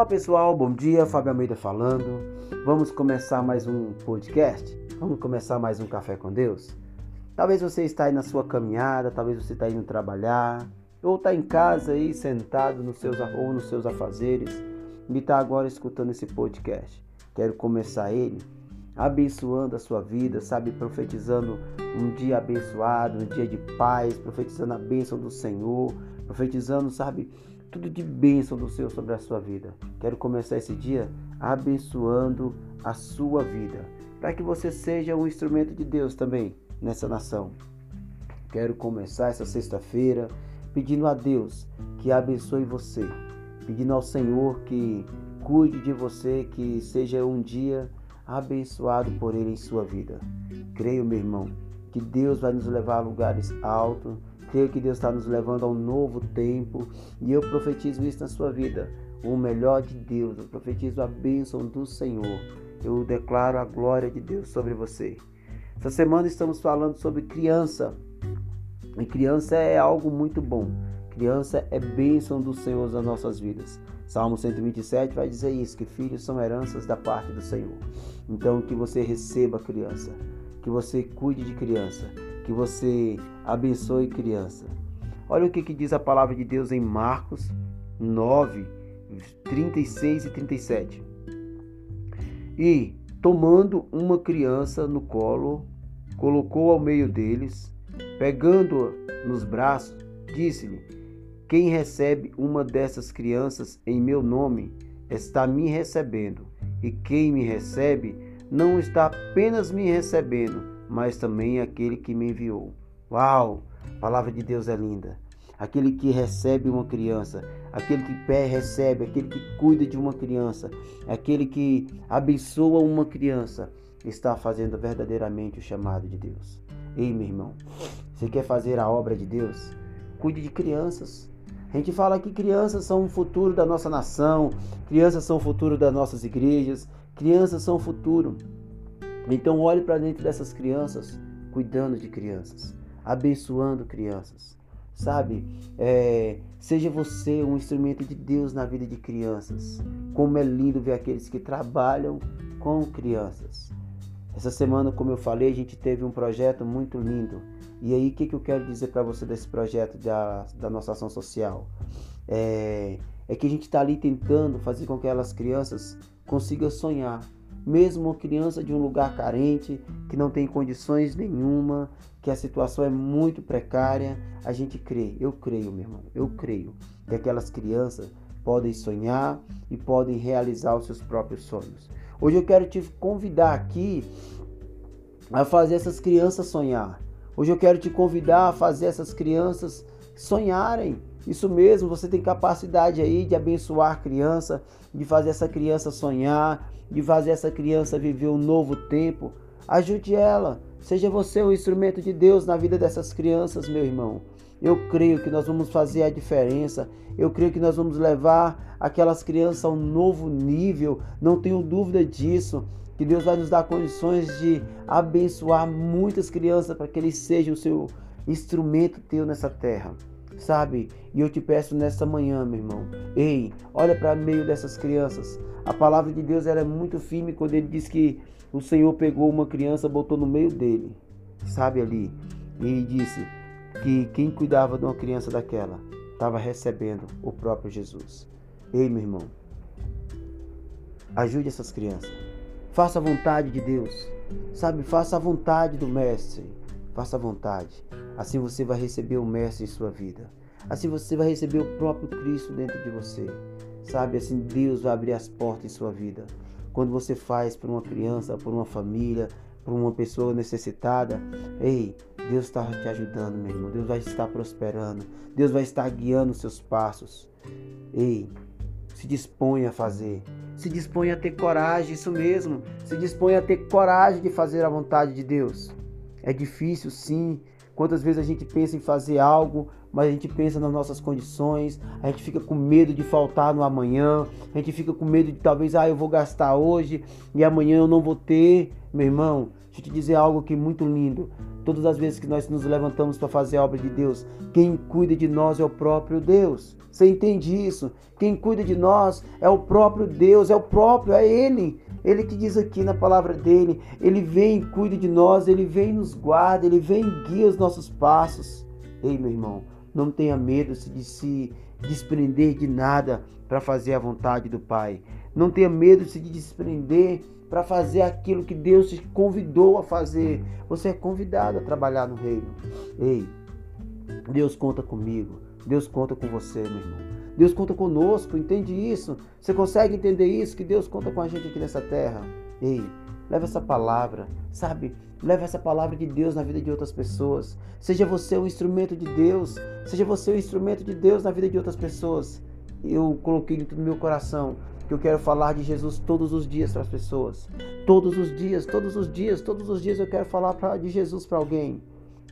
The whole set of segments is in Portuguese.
Olá pessoal, bom dia, Fábio Almeida falando. Vamos começar mais um podcast? Vamos começar mais um Café com Deus? Talvez você está aí na sua caminhada, talvez você está indo trabalhar, ou está em casa aí sentado nos seus, ou nos seus afazeres e está agora escutando esse podcast. Quero começar ele abençoando a sua vida, sabe? Profetizando um dia abençoado, um dia de paz, profetizando a bênção do Senhor, profetizando, sabe? Tudo de bênção do Senhor sobre a sua vida. Quero começar esse dia abençoando a sua vida, para que você seja um instrumento de Deus também nessa nação. Quero começar essa sexta-feira pedindo a Deus que abençoe você, pedindo ao Senhor que cuide de você, que seja um dia abençoado por Ele em sua vida. Creio, meu irmão, que Deus vai nos levar a lugares altos. Creio que Deus está nos levando a um novo tempo. E eu profetizo isso na sua vida. O melhor de Deus. Eu profetizo a bênção do Senhor. Eu declaro a glória de Deus sobre você. Essa semana estamos falando sobre criança. E criança é algo muito bom. Criança é bênção do Senhor nas nossas vidas. Salmo 127 vai dizer isso, que filhos são heranças da parte do Senhor. Então que você receba criança, que você cuide de criança, que você abençoe criança. Olha o que, que diz a palavra de Deus em Marcos 9, 36 e 37. E, tomando uma criança no colo, colocou ao meio deles, pegando-a nos braços, disse-lhe: quem recebe uma dessas crianças em meu nome está me recebendo, e quem me recebe não está apenas me recebendo, mas também aquele que me enviou. Uau! A palavra de Deus é linda. Aquele que recebe uma criança, aquele que pé recebe, aquele que cuida de uma criança, aquele que abençoa uma criança, está fazendo verdadeiramente o chamado de Deus. Ei, meu irmão, você quer fazer a obra de Deus? Cuide de crianças. A gente fala que crianças são o futuro da nossa nação, crianças são o futuro das nossas igrejas, crianças são o futuro. Então olhe para dentro dessas crianças, cuidando de crianças, abençoando crianças. Sabe, é, seja você um instrumento de Deus na vida de crianças. Como é lindo ver aqueles que trabalham com crianças. Essa semana, como eu falei, a gente teve um projeto muito lindo e aí, o que, que eu quero dizer para você desse projeto da, da nossa ação social? É, é que a gente está ali tentando fazer com que aquelas crianças consigam sonhar. Mesmo uma criança de um lugar carente, que não tem condições nenhuma, que a situação é muito precária, a gente crê, eu creio, meu irmão, eu creio que aquelas crianças podem sonhar e podem realizar os seus próprios sonhos. Hoje eu quero te convidar aqui a fazer essas crianças sonhar. Hoje eu quero te convidar a fazer essas crianças sonharem. Isso mesmo, você tem capacidade aí de abençoar a criança, de fazer essa criança sonhar, de fazer essa criança viver um novo tempo. Ajude ela. Seja você um instrumento de Deus na vida dessas crianças, meu irmão. Eu creio que nós vamos fazer a diferença. Eu creio que nós vamos levar aquelas crianças a um novo nível. Não tenho dúvida disso que Deus vai nos dar condições de abençoar muitas crianças para que eles sejam o seu instrumento teu nessa terra. Sabe? E eu te peço nessa manhã, meu irmão. Ei, olha para meio dessas crianças. A palavra de Deus era é muito firme quando ele diz que o Senhor pegou uma criança, botou no meio dele. Sabe ali? E disse que quem cuidava de uma criança daquela estava recebendo o próprio Jesus. Ei, meu irmão. Ajude essas crianças. Faça a vontade de Deus. Sabe, faça a vontade do Mestre. Faça a vontade. Assim você vai receber o Mestre em sua vida. Assim você vai receber o próprio Cristo dentro de você. Sabe, assim Deus vai abrir as portas em sua vida. Quando você faz por uma criança, por uma família, por uma pessoa necessitada, ei, Deus está te ajudando, meu irmão. Deus vai estar prosperando. Deus vai estar guiando os seus passos. Ei, se dispõe a fazer se dispõe a ter coragem, isso mesmo, se dispõe a ter coragem de fazer a vontade de Deus. É difícil, sim. Quantas vezes a gente pensa em fazer algo, mas a gente pensa nas nossas condições, a gente fica com medo de faltar no amanhã, a gente fica com medo de talvez, ah, eu vou gastar hoje e amanhã eu não vou ter. Meu irmão, Deixa eu te dizer algo que é muito lindo. Todas as vezes que nós nos levantamos para fazer a obra de Deus, quem cuida de nós é o próprio Deus. Você entende isso? Quem cuida de nós é o próprio Deus, é o próprio, é Ele. Ele que diz aqui na palavra dele, Ele vem e cuida de nós, Ele vem e nos guarda, Ele vem e guia os nossos passos. Ei, meu irmão, não tenha medo de se desprender de nada para fazer a vontade do Pai. Não tenha medo de se desprender para fazer aquilo que Deus te convidou a fazer. Você é convidado a trabalhar no reino. Ei, Deus conta comigo. Deus conta com você, meu irmão. Deus conta conosco, entende isso? Você consegue entender isso? Que Deus conta com a gente aqui nessa terra? Ei, leva essa palavra, sabe? Leva essa palavra de Deus na vida de outras pessoas. Seja você um instrumento de Deus. Seja você um instrumento de Deus na vida de outras pessoas. Eu coloquei dentro do meu coração que eu quero falar de Jesus todos os dias para as pessoas. Todos os dias, todos os dias, todos os dias eu quero falar pra, de Jesus para alguém.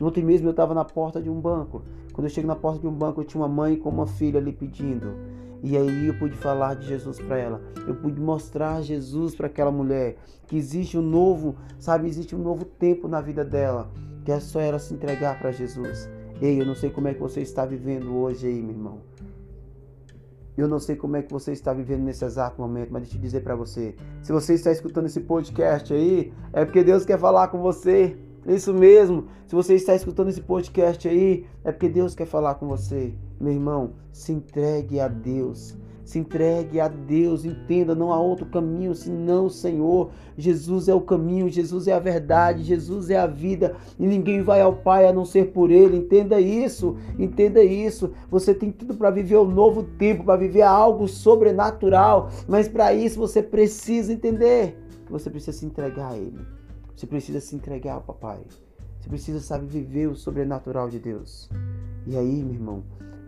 Ontem mesmo eu estava na porta de um banco. Quando eu chego na porta de um banco, eu tinha uma mãe com uma filha ali pedindo. E aí eu pude falar de Jesus para ela. Eu pude mostrar Jesus para aquela mulher. Que existe um novo, sabe, existe um novo tempo na vida dela. Que é só ela se entregar para Jesus. Ei, eu não sei como é que você está vivendo hoje aí, meu irmão. Eu não sei como é que você está vivendo nesse exato momento, mas deixa eu dizer para você. Se você está escutando esse podcast aí, é porque Deus quer falar com você. Isso mesmo. Se você está escutando esse podcast aí, é porque Deus quer falar com você. Meu irmão, se entregue a Deus. Se entregue a Deus, entenda, não há outro caminho senão o Senhor. Jesus é o caminho, Jesus é a verdade, Jesus é a vida e ninguém vai ao Pai a não ser por Ele. Entenda isso, entenda isso. Você tem tudo para viver um novo tempo, para viver algo sobrenatural, mas para isso você precisa entender que você precisa se entregar a Ele. Você precisa se entregar ao papai. Você precisa, saber viver o sobrenatural de Deus. E aí, meu irmão,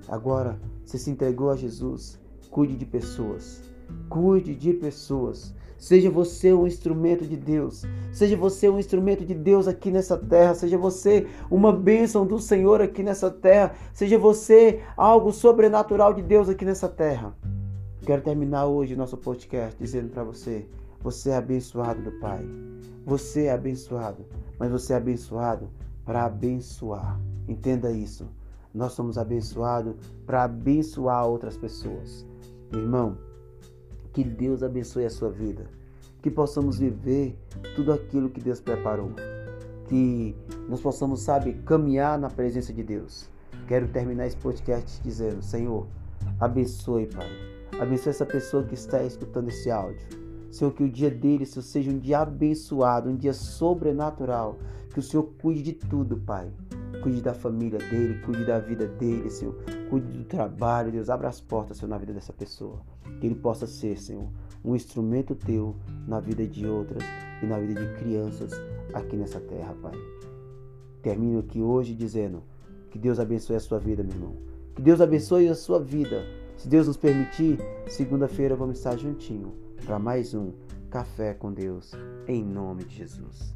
agora você se entregou a Jesus. Cuide de pessoas. Cuide de pessoas. Seja você um instrumento de Deus. Seja você um instrumento de Deus aqui nessa terra. Seja você uma bênção do Senhor aqui nessa terra. Seja você algo sobrenatural de Deus aqui nessa terra. Quero terminar hoje nosso podcast dizendo para você: você é abençoado do Pai. Você é abençoado, mas você é abençoado para abençoar. Entenda isso. Nós somos abençoados para abençoar outras pessoas. Irmão, que Deus abençoe a sua vida. Que possamos viver tudo aquilo que Deus preparou. Que nós possamos, sabe, caminhar na presença de Deus. Quero terminar esse podcast dizendo: Senhor, abençoe, Pai. Abençoe essa pessoa que está escutando esse áudio. Senhor, que o dia dele seja um dia abençoado, um dia sobrenatural. Que o Senhor cuide de tudo, Pai. Cuide da família dele, cuide da vida dele, Senhor. Cuide do trabalho, Deus. Abra as portas, Senhor, na vida dessa pessoa. Que ele possa ser, Senhor, um instrumento teu na vida de outras e na vida de crianças aqui nessa terra, Pai. Termino aqui hoje dizendo que Deus abençoe a sua vida, meu irmão. Que Deus abençoe a sua vida. Se Deus nos permitir, segunda-feira vamos estar juntinho para mais um Café com Deus, em nome de Jesus.